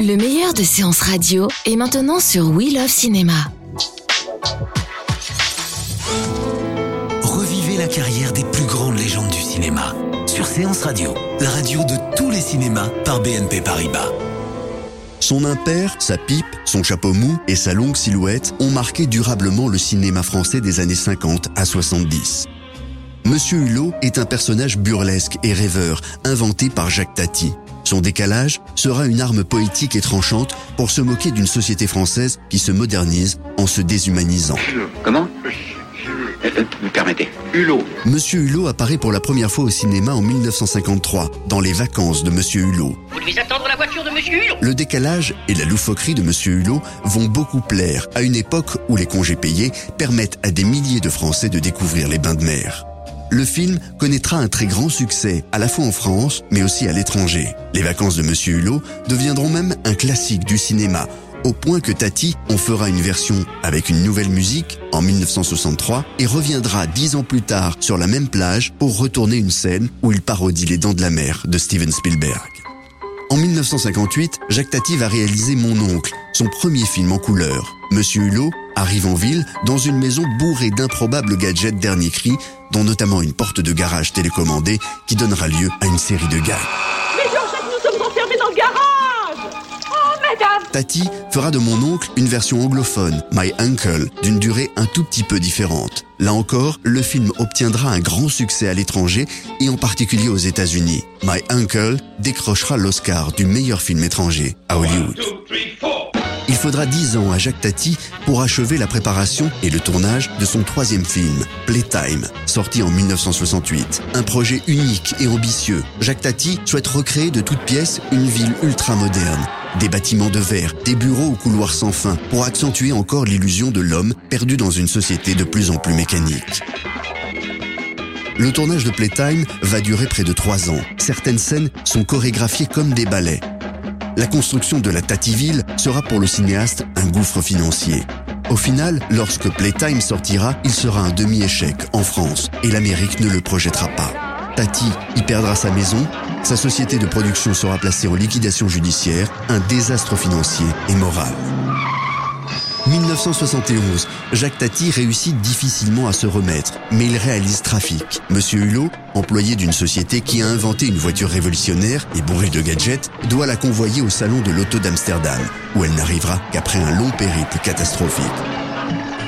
Le meilleur de séances radio est maintenant sur We Love Cinéma. Revivez la carrière des plus grandes légendes du cinéma sur Séance Radio, la radio de tous les cinémas par BNP Paribas. Son impair, sa pipe, son chapeau mou et sa longue silhouette ont marqué durablement le cinéma français des années 50 à 70. Monsieur Hulot est un personnage burlesque et rêveur, inventé par Jacques Tati. Son décalage sera une arme poétique et tranchante pour se moquer d'une société française qui se modernise en se déshumanisant. Comment? Euh, Vous permettez Hulot. Monsieur Hulot apparaît pour la première fois au cinéma en 1953, dans Les vacances de Monsieur Hulot. Vous devez attendre la voiture de Monsieur Hulot. Le décalage et la loufoquerie de Monsieur Hulot vont beaucoup plaire à une époque où les congés payés permettent à des milliers de Français de découvrir les bains de mer. Le film connaîtra un très grand succès, à la fois en France, mais aussi à l'étranger. Les vacances de Monsieur Hulot deviendront même un classique du cinéma, au point que Tati en fera une version avec une nouvelle musique en 1963 et reviendra dix ans plus tard sur la même plage pour retourner une scène où il parodie Les Dents de la Mer de Steven Spielberg. En 1958, Jacques Tati va réaliser Mon oncle, son premier film en couleur. Monsieur Hulot arrive en ville dans une maison bourrée d'improbables gadgets dernier cri, dont notamment une porte de garage télécommandée qui donnera lieu à une série de gags. Mais Georgette, nous sommes enfermés dans le garage Oh, madame Tati fera de mon oncle une version anglophone, My Uncle, d'une durée un tout petit peu différente. Là encore, le film obtiendra un grand succès à l'étranger et en particulier aux États-Unis. My Uncle décrochera l'Oscar du meilleur film étranger à Hollywood. Faudra dix ans à Jacques Tati pour achever la préparation et le tournage de son troisième film, Playtime, sorti en 1968. Un projet unique et ambitieux. Jacques Tati souhaite recréer de toutes pièces une ville ultra moderne. Des bâtiments de verre, des bureaux aux couloirs sans fin, pour accentuer encore l'illusion de l'homme perdu dans une société de plus en plus mécanique. Le tournage de Playtime va durer près de trois ans. Certaines scènes sont chorégraphiées comme des ballets. La construction de la Tativille sera pour le cinéaste un gouffre financier. Au final, lorsque Playtime sortira, il sera un demi-échec en France et l'Amérique ne le projettera pas. Tati y perdra sa maison, sa société de production sera placée en liquidation judiciaire, un désastre financier et moral. 1971, Jacques Tati réussit difficilement à se remettre, mais il réalise Trafic. Monsieur Hulot, employé d'une société qui a inventé une voiture révolutionnaire et bourrée de gadgets, doit la convoyer au salon de l'auto d'Amsterdam, où elle n'arrivera qu'après un long périple catastrophique.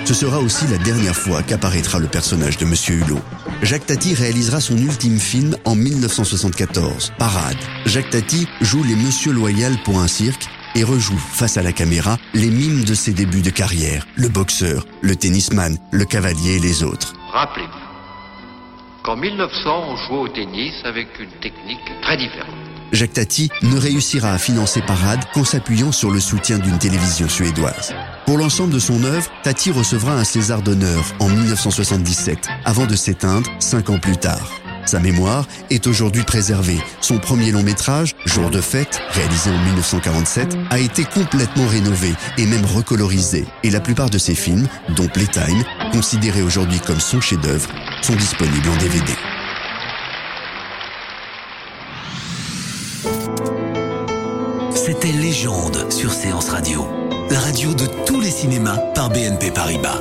Ce sera aussi la dernière fois qu'apparaîtra le personnage de Monsieur Hulot. Jacques Tati réalisera son ultime film en 1974, Parade. Jacques Tati joue les Monsieur Loyal pour un cirque et rejoue face à la caméra les mimes de ses débuts de carrière, le boxeur, le tennisman, le cavalier et les autres. Rappelez-vous qu'en 1900, on jouait au tennis avec une technique très différente. Jacques Tati ne réussira à financer Parade qu'en s'appuyant sur le soutien d'une télévision suédoise. Pour l'ensemble de son œuvre, Tati recevra un César d'honneur en 1977, avant de s'éteindre cinq ans plus tard. Sa mémoire est aujourd'hui préservée. Son premier long métrage, Jour de fête, réalisé en 1947, a été complètement rénové et même recolorisé. Et la plupart de ses films, dont Playtime, considérés aujourd'hui comme son chef-d'œuvre, sont disponibles en DVD. C'était Légende sur Séance Radio, la radio de tous les cinémas par BNP Paribas.